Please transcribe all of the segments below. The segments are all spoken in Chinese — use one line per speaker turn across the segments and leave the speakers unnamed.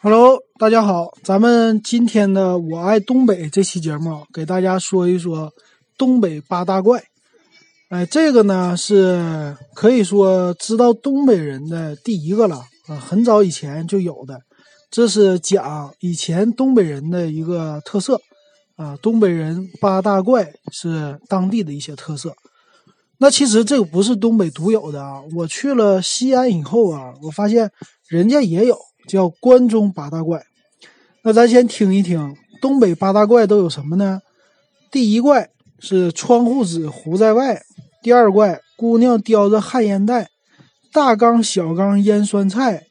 Hello，大家好，咱们今天的《我爱东北》这期节目，给大家说一说东北八大怪。哎，这个呢是可以说知道东北人的第一个了啊，很早以前就有的。这是讲以前东北人的一个特色啊，东北人八大怪是当地的一些特色。那其实这个不是东北独有的啊，我去了西安以后啊，我发现人家也有。叫关中八大怪，那咱先听一听东北八大怪都有什么呢？第一怪是窗户纸糊在外，第二怪姑娘叼着旱烟袋，大缸小缸腌酸菜，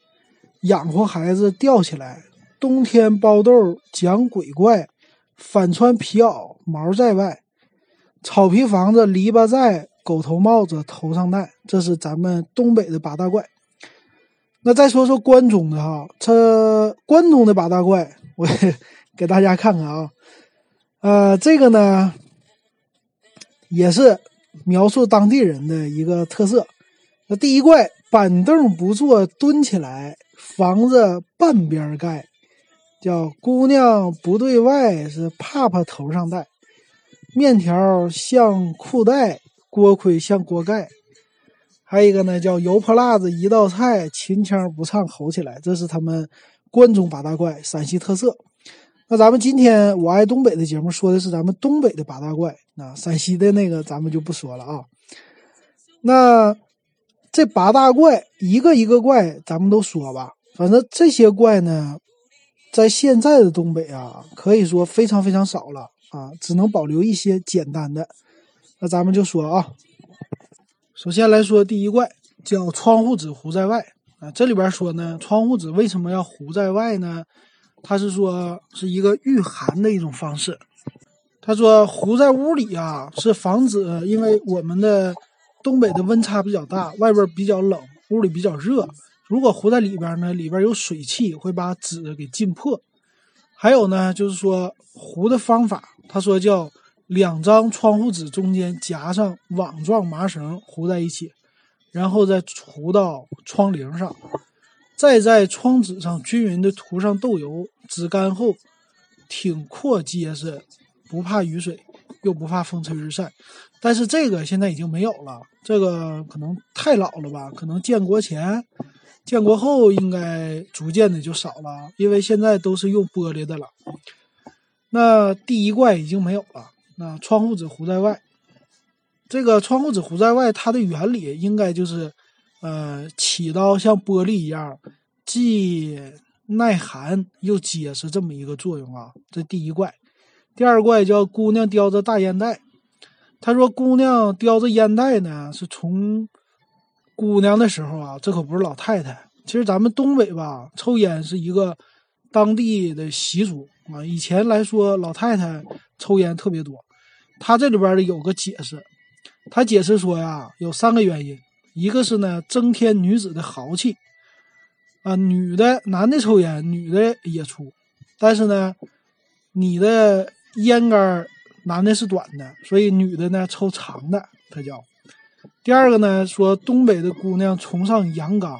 养活孩子吊起来，冬天包豆讲鬼怪，反穿皮袄毛在外，草皮房子篱笆在，狗头帽子头上戴，这是咱们东北的八大怪。那再说说关中的哈，这关中的八大怪，我给大家看看啊。呃，这个呢，也是描述当地人的一个特色。那第一怪，板凳不坐蹲起来，房子半边盖，叫姑娘不对外，是帕帕头上戴，面条像裤带，锅盔像锅盖。还有一个呢，叫油泼辣子一道菜，秦腔不唱吼起来，这是他们关中八大怪，陕西特色。那咱们今天我爱东北的节目说的是咱们东北的八大怪，那陕西的那个咱们就不说了啊。那这八大怪一个一个怪，咱们都说吧。反正这些怪呢，在现在的东北啊，可以说非常非常少了啊，只能保留一些简单的。那咱们就说啊。首先来说，第一怪叫窗户纸糊在外啊。这里边说呢，窗户纸为什么要糊在外呢？他是说是一个御寒的一种方式。他说糊在屋里啊，是防止，因为我们的东北的温差比较大，外边比较冷，屋里比较热。如果糊在里边呢，里边有水汽，会把纸给浸破。还有呢，就是说糊的方法，他说叫。两张窗户纸中间夹上网状麻绳糊在一起，然后再糊到窗棂上，再在窗纸上均匀的涂上豆油。纸干后挺阔结实，不怕雨水，又不怕风吹日晒。但是这个现在已经没有了，这个可能太老了吧？可能建国前、建国后应该逐渐的就少了，因为现在都是用玻璃的了。那第一怪已经没有了。那窗户纸糊在外，这个窗户纸糊在外，它的原理应该就是，呃，起到像玻璃一样，既耐寒又结实这么一个作用啊。这第一怪，第二怪叫姑娘叼着大烟袋。他说姑娘叼着烟袋呢，是从姑娘的时候啊，这可不是老太太。其实咱们东北吧，抽烟是一个当地的习俗啊。以前来说，老太太抽烟特别多。他这里边的有个解释，他解释说呀，有三个原因，一个是呢增添女子的豪气，啊，女的男的抽烟，女的也出，但是呢，你的烟杆男的是短的，所以女的呢抽长的，他叫。第二个呢说东北的姑娘崇尚阳刚，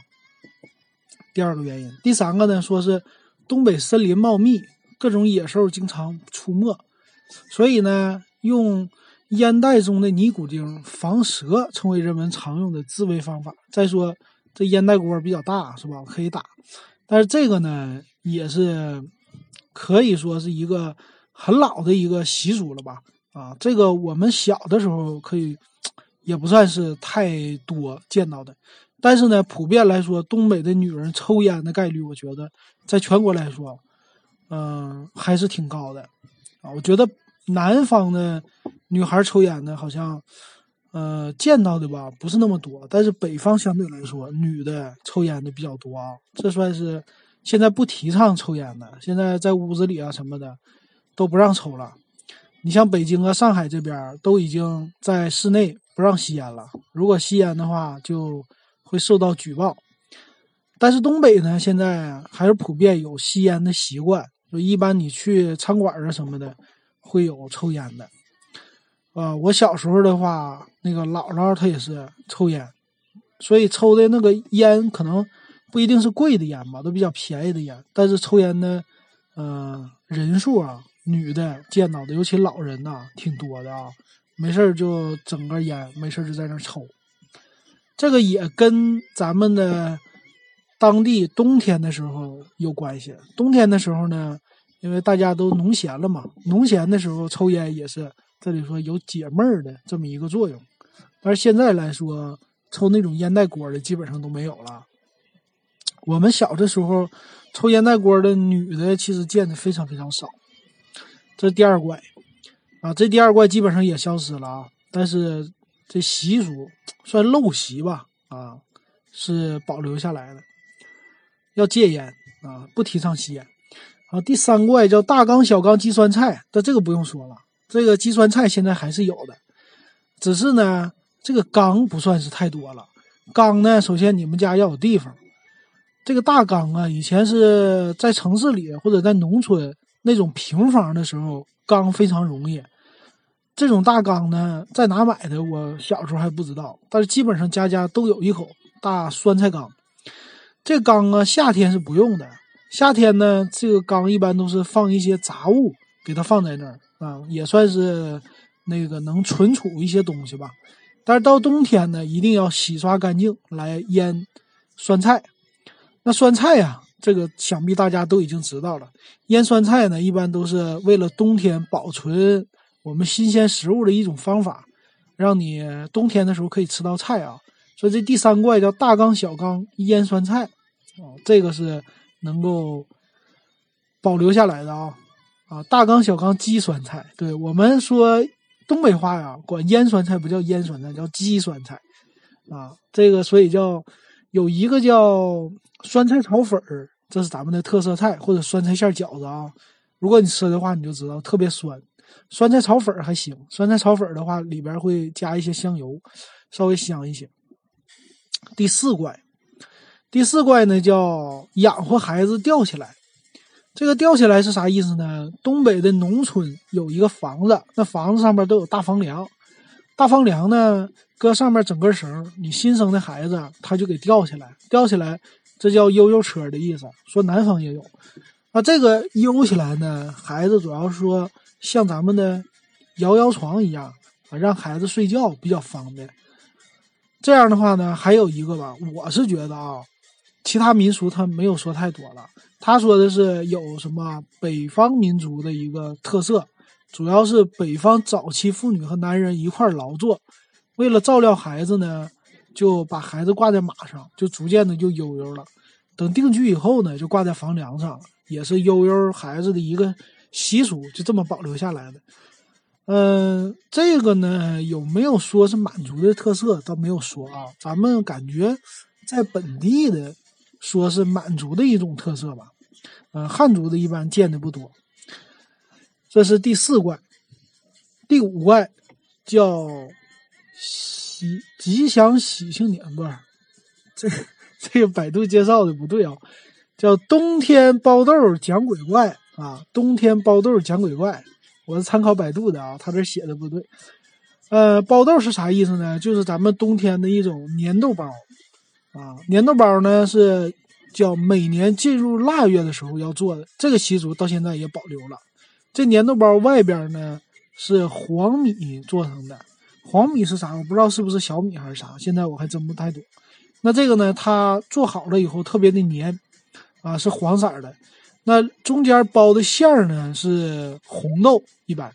第二个原因。第三个呢说是东北森林茂密，各种野兽经常出没，所以呢。用烟袋中的尼古丁防蛇，成为人们常用的自卫方法。再说这烟袋锅比较大，是吧？可以打。但是这个呢，也是可以说是一个很老的一个习俗了吧？啊，这个我们小的时候可以也不算是太多见到的。但是呢，普遍来说，东北的女人抽烟的概率，我觉得在全国来说，嗯，还是挺高的啊。我觉得。南方的女孩抽烟的，好像，呃，见到的吧，不是那么多。但是北方相对来说，女的抽烟的比较多啊。这算是现在不提倡抽烟的，现在在屋子里啊什么的都不让抽了。你像北京啊、上海这边都已经在室内不让吸烟了。如果吸烟的话，就会受到举报。但是东北呢，现在还是普遍有吸烟的习惯。就一般你去餐馆啊什么的。会有抽烟的，啊，我小时候的话，那个姥姥她也是抽烟，所以抽的那个烟可能不一定是贵的烟吧，都比较便宜的烟。但是抽烟的，呃，人数啊，女的见到的，尤其老人呐，挺多的啊。没事就整根烟，没事就在那抽。这个也跟咱们的当地冬天的时候有关系。冬天的时候呢，因为大家都农闲了嘛，农闲的时候抽烟也是这里说有解闷儿的这么一个作用。但是现在来说，抽那种烟袋锅的基本上都没有了。我们小的时候抽烟袋锅的女的其实见的非常非常少。这第二怪啊，这第二怪基本上也消失了啊，但是。这习俗算陋习吧，啊，是保留下来的。要戒烟啊，不提倡吸烟。啊，第三怪叫大缸小缸鸡酸菜，但这个不用说了，这个鸡酸菜现在还是有的，只是呢，这个缸不算是太多了。缸呢，首先你们家要有地方。这个大缸啊，以前是在城市里或者在农村那种平房的时候，缸非常容易。这种大缸呢，在哪买的？我小时候还不知道，但是基本上家家都有一口大酸菜缸。这缸啊，夏天是不用的。夏天呢，这个缸一般都是放一些杂物，给它放在那儿啊，也算是那个能存储一些东西吧。但是到冬天呢，一定要洗刷干净来腌酸菜。那酸菜呀，这个想必大家都已经知道了。腌酸菜呢，一般都是为了冬天保存。我们新鲜食物的一种方法，让你冬天的时候可以吃到菜啊。所以这第三怪叫大缸小缸腌酸菜，啊，这个是能够保留下来的啊。啊，大缸小缸鸡酸菜，对我们说东北话呀，管腌酸菜不叫腌酸菜，叫鸡酸菜啊。这个所以叫有一个叫酸菜炒粉儿，这是咱们的特色菜，或者酸菜馅饺子啊。如果你吃的话，你就知道特别酸。酸菜炒粉儿还行，酸菜炒粉儿的话里边会加一些香油，稍微香一些。第四关，第四怪呢叫养活孩子吊起来。这个吊起来是啥意思呢？东北的农村有一个房子，那房子上面都有大房梁，大房梁呢搁上面整根绳，你新生的孩子他就给吊起来，吊起来，这叫悠悠车的意思。说南方也有，那这个悠起来呢，孩子主要说。像咱们的摇摇床一样啊，让孩子睡觉比较方便。这样的话呢，还有一个吧，我是觉得啊，其他民俗他没有说太多了。他说的是有什么北方民族的一个特色，主要是北方早期妇女和男人一块劳作，为了照料孩子呢，就把孩子挂在马上，就逐渐的就悠悠了。等定居以后呢，就挂在房梁上，也是悠悠孩子的一个。习俗就这么保留下来的，嗯，这个呢有没有说是满族的特色？倒没有说啊，咱们感觉在本地的说是满族的一种特色吧，嗯，汉族的一般见的不多。这是第四怪，第五怪叫喜吉祥喜庆年，不是这这个百度介绍的不对啊，叫冬天包豆讲鬼怪。啊，冬天包豆讲鬼怪，我是参考百度的啊，他这写的不对。呃，包豆是啥意思呢？就是咱们冬天的一种粘豆包啊。粘豆包呢是叫每年进入腊月的时候要做的，这个习俗到现在也保留了。这粘豆包外边呢是黄米做成的，黄米是啥？我不知道是不是小米还是啥，现在我还真不太懂。那这个呢，它做好了以后特别的粘啊，是黄色的。那中间包的馅儿呢是红豆，一般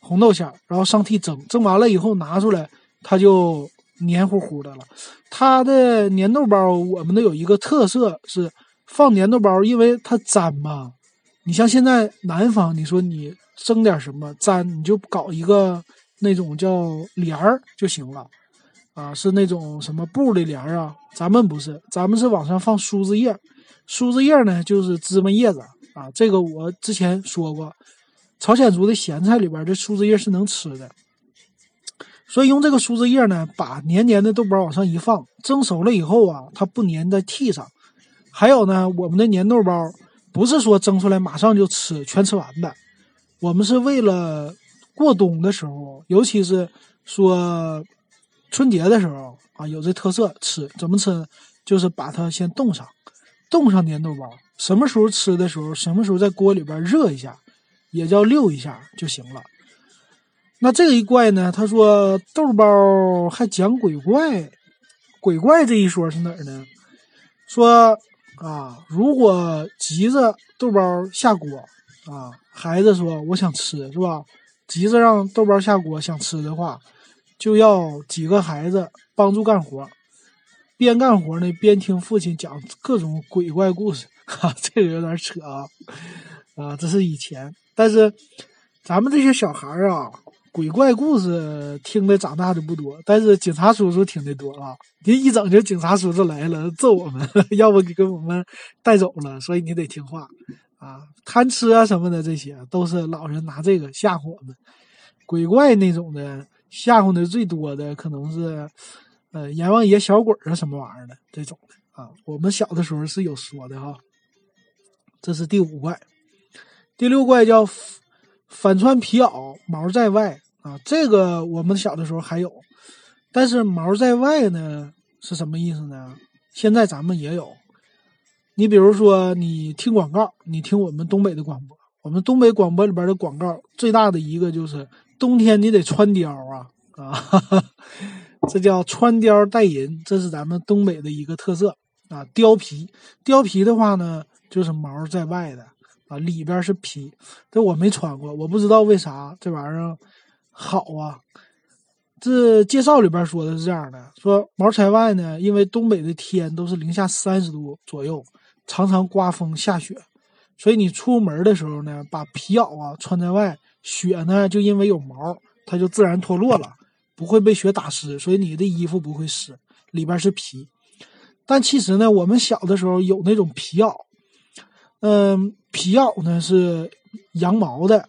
红豆馅儿，然后上屉蒸，蒸完了以后拿出来，它就黏糊糊的了。它的粘豆包，我们的有一个特色是放粘豆包，因为它粘嘛。你像现在南方，你说你蒸点什么粘，你就搞一个那种叫帘儿就行了，啊，是那种什么布的帘儿啊。咱们不是，咱们是往上放梳子叶，梳子叶呢就是芝麻叶子。啊，这个我之前说过，朝鲜族的咸菜里边这苏子叶是能吃的，所以用这个树枝叶呢，把黏黏的豆包往上一放，蒸熟了以后啊，它不粘在屉上。还有呢，我们的粘豆包不是说蒸出来马上就吃，全吃完的，我们是为了过冬的时候，尤其是说春节的时候啊，有这特色吃，怎么吃？就是把它先冻上。冻上粘豆包，什么时候吃的时候，什么时候在锅里边热一下，也叫溜一下就行了。那这一怪呢？他说豆包还讲鬼怪，鬼怪这一说是哪儿呢？说啊，如果急着豆包下锅啊，孩子说我想吃是吧？急着让豆包下锅想吃的话，就要几个孩子帮助干活，边干活呢边听父亲讲各种鬼怪故事。哈，这个有点扯啊啊！这是以前，但是咱们这些小孩啊。鬼怪故事听的长大的不多，但是警察叔叔听的多啊！你一整就警察叔叔来了，揍我们，要不给我们带走了，所以你得听话啊！贪吃啊什么的，这些都是老人拿这个吓唬我们。鬼怪那种的吓唬的最多的可能是，呃，阎王爷小鬼啊什么玩意儿的这种的啊。我们小的时候是有说的哈。这是第五怪，第六怪叫反穿皮袄，毛在外。啊，这个我们小的时候还有，但是毛在外呢是什么意思呢？现在咱们也有。你比如说，你听广告，你听我们东北的广播，我们东北广播里边的广告最大的一个就是冬天你得穿貂啊啊哈哈，这叫穿貂带银，这是咱们东北的一个特色啊。貂皮，貂皮的话呢，就是毛在外的里边是皮。这我没穿过，我不知道为啥这玩意儿。好啊，这介绍里边说的是这样的：说毛在外呢，因为东北的天都是零下三十度左右，常常刮风下雪，所以你出门的时候呢，把皮袄啊穿在外，雪呢就因为有毛，它就自然脱落了，不会被雪打湿，所以你的衣服不会湿，里边是皮。但其实呢，我们小的时候有那种皮袄，嗯，皮袄呢是羊毛的，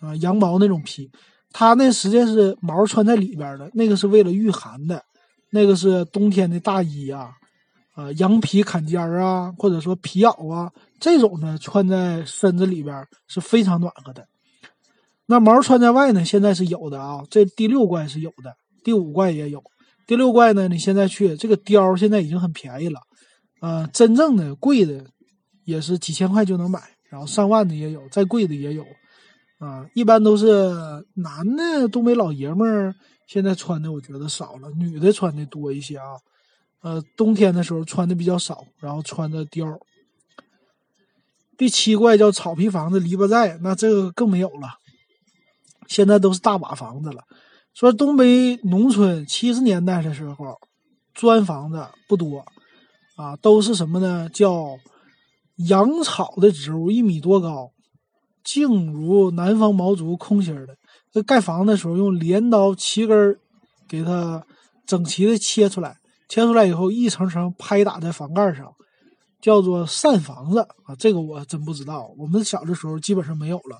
啊，羊毛那种皮。它那实际上是毛穿在里边的，那个是为了御寒的，那个是冬天的大衣啊，啊，羊皮坎肩啊，或者说皮袄啊，这种呢穿在身子里边是非常暖和的。那毛穿在外呢，现在是有的啊，这第六怪是有的，第五怪也有。第六怪呢，你现在去这个貂现在已经很便宜了，啊，真正的贵的也是几千块就能买，然后上万的也有，再贵的也有。啊，一般都是男的东北老爷们儿现在穿的，我觉得少了，女的穿的多一些啊。呃，冬天的时候穿的比较少，然后穿的貂。第七怪叫草皮房子篱笆寨，那这个更没有了，现在都是大瓦房子了。说东北农村七十年代的时候，砖房子不多啊，都是什么呢？叫养草的植物，一米多高。静如南方毛竹，空心的。这盖房的时候用镰刀齐根给它整齐的切出来，切出来以后一层层拍打在房盖上，叫做扇房子啊。这个我真不知道，我们小的时候基本上没有了。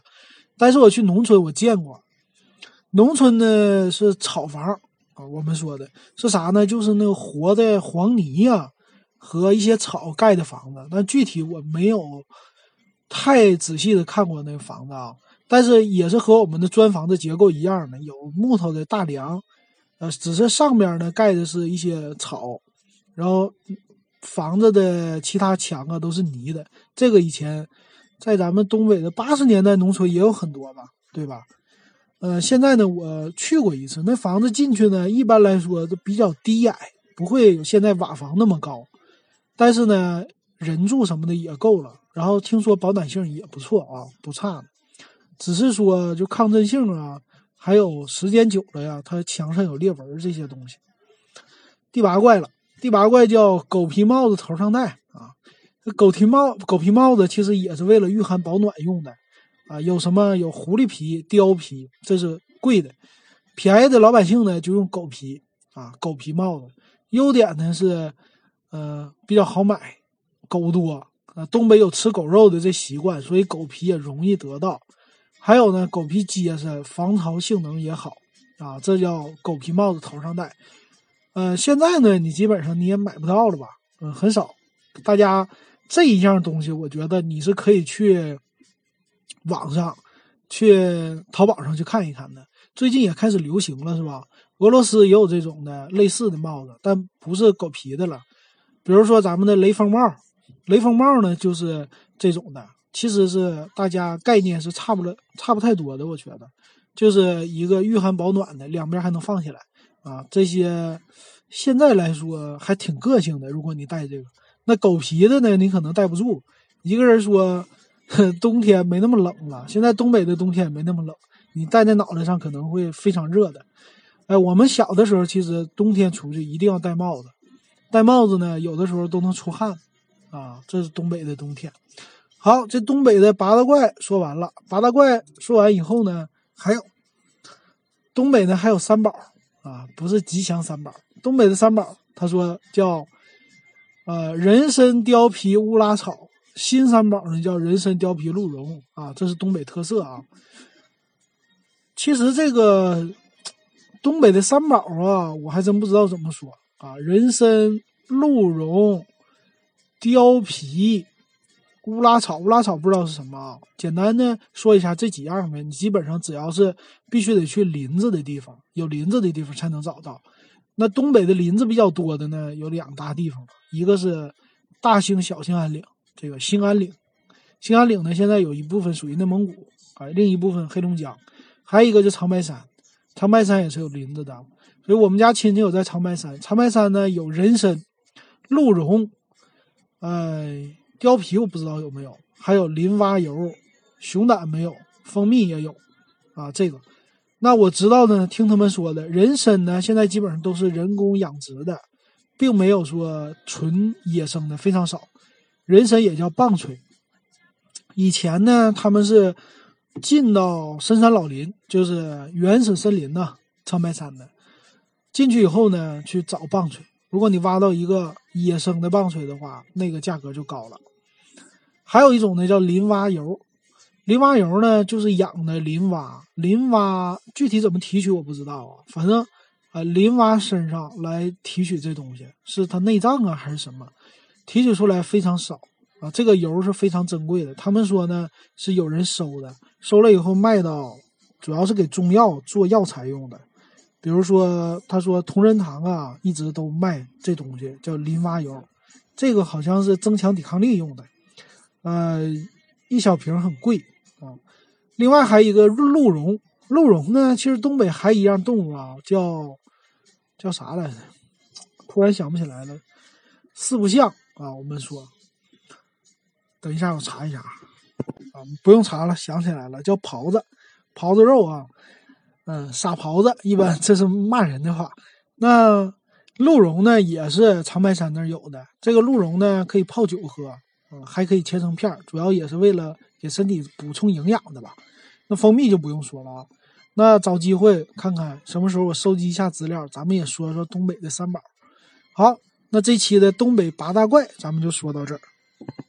但是我去农村我见过，农村呢是草房啊。我们说的是啥呢？就是那个活的黄泥呀和一些草盖的房子。但具体我没有。太仔细的看过那个房子啊，但是也是和我们的砖房子结构一样的，有木头的大梁，呃，只是上面呢盖的是一些草，然后房子的其他墙啊都是泥的。这个以前在咱们东北的八十年代农村也有很多吧，对吧？呃，现在呢我去过一次，那房子进去呢一般来说都比较低矮，不会有现在瓦房那么高，但是呢人住什么的也够了。然后听说保暖性也不错啊，不差，只是说就抗震性啊，还有时间久了呀，它墙上有裂纹这些东西。第八怪了，第八怪叫狗皮帽子头上戴啊，这狗皮帽狗皮帽子其实也是为了御寒保暖用的啊。有什么有狐狸皮、貂皮，这是贵的，便宜的老百姓呢就用狗皮啊，狗皮帽子。优点呢是，呃，比较好买，狗多。啊，东北有吃狗肉的这习惯，所以狗皮也容易得到。还有呢，狗皮结实，防潮性能也好啊，这叫狗皮帽子头上戴。呃，现在呢，你基本上你也买不到了吧？嗯，很少。大家这一样东西，我觉得你是可以去网上、去淘宝上去看一看的。最近也开始流行了，是吧？俄罗斯也有这种的类似的帽子，但不是狗皮的了。比如说咱们的雷锋帽。雷锋帽呢就是这种的，其实是大家概念是差不了差不太多的，我觉得就是一个御寒保暖的，两边还能放起来啊。这些现在来说还挺个性的。如果你戴这个，那狗皮的呢，你可能戴不住。一个人说 冬天没那么冷了，现在东北的冬天也没那么冷，你戴在脑袋上可能会非常热的。哎，我们小的时候其实冬天出去一定要戴帽子，戴帽子呢有的时候都能出汗。啊，这是东北的冬天。好，这东北的八大怪说完了。八大怪说完以后呢，还有东北呢还有三宝啊，不是吉祥三宝。东北的三宝，他说叫呃人参、貂皮、乌拉草。新三宝呢叫人参、貂皮、鹿茸啊，这是东北特色啊。其实这个东北的三宝啊，我还真不知道怎么说啊，人参、鹿茸。貂皮、乌拉草，乌拉草不知道是什么啊？简单的说一下这几样呗。你基本上只要是必须得去林子的地方，有林子的地方才能找到。那东北的林子比较多的呢，有两大地方，一个是大兴小兴安岭，这个兴安岭，兴安岭呢现在有一部分属于内蒙古啊，另一部分黑龙江，还有一个就长白山，长白山也是有林子的。所以我们家亲戚有在长白山，长白山呢有人参、鹿茸。哎，貂皮我不知道有没有，还有林蛙油、熊胆没有，蜂蜜也有，啊，这个，那我知道呢，听他们说的，人参呢，现在基本上都是人工养殖的，并没有说纯野生的，非常少。人参也叫棒槌，以前呢，他们是进到深山老林，就是原始森林呐，长白山的，进去以后呢，去找棒槌。如果你挖到一个野生的棒槌的话，那个价格就高了。还有一种呢，叫林蛙油。林蛙油呢，就是养的林蛙。林蛙具体怎么提取我不知道啊，反正啊，林蛙身上来提取这东西，是它内脏啊还是什么？提取出来非常少啊。这个油是非常珍贵的。他们说呢，是有人收的，收了以后卖到，主要是给中药做药材用的。比如说，他说同仁堂啊，一直都卖这东西，叫林蛙油，这个好像是增强抵抗力用的，呃，一小瓶很贵啊。另外还有一个鹿茸，鹿茸呢，其实东北还一样动物啊，叫叫啥来着？突然想不起来了，四不像啊。我们说，等一下我查一下啊，不用查了，想起来了，叫狍子，狍子肉啊。嗯，傻狍子，一般 这是骂人的话。那鹿茸呢，也是长白山那儿有的。这个鹿茸呢，可以泡酒喝，嗯，还可以切成片儿，主要也是为了给身体补充营养的吧。那蜂蜜就不用说了啊。那找机会看看什么时候我收集一下资料，咱们也说说东北的三宝。好，那这期的东北八大怪，咱们就说到这儿。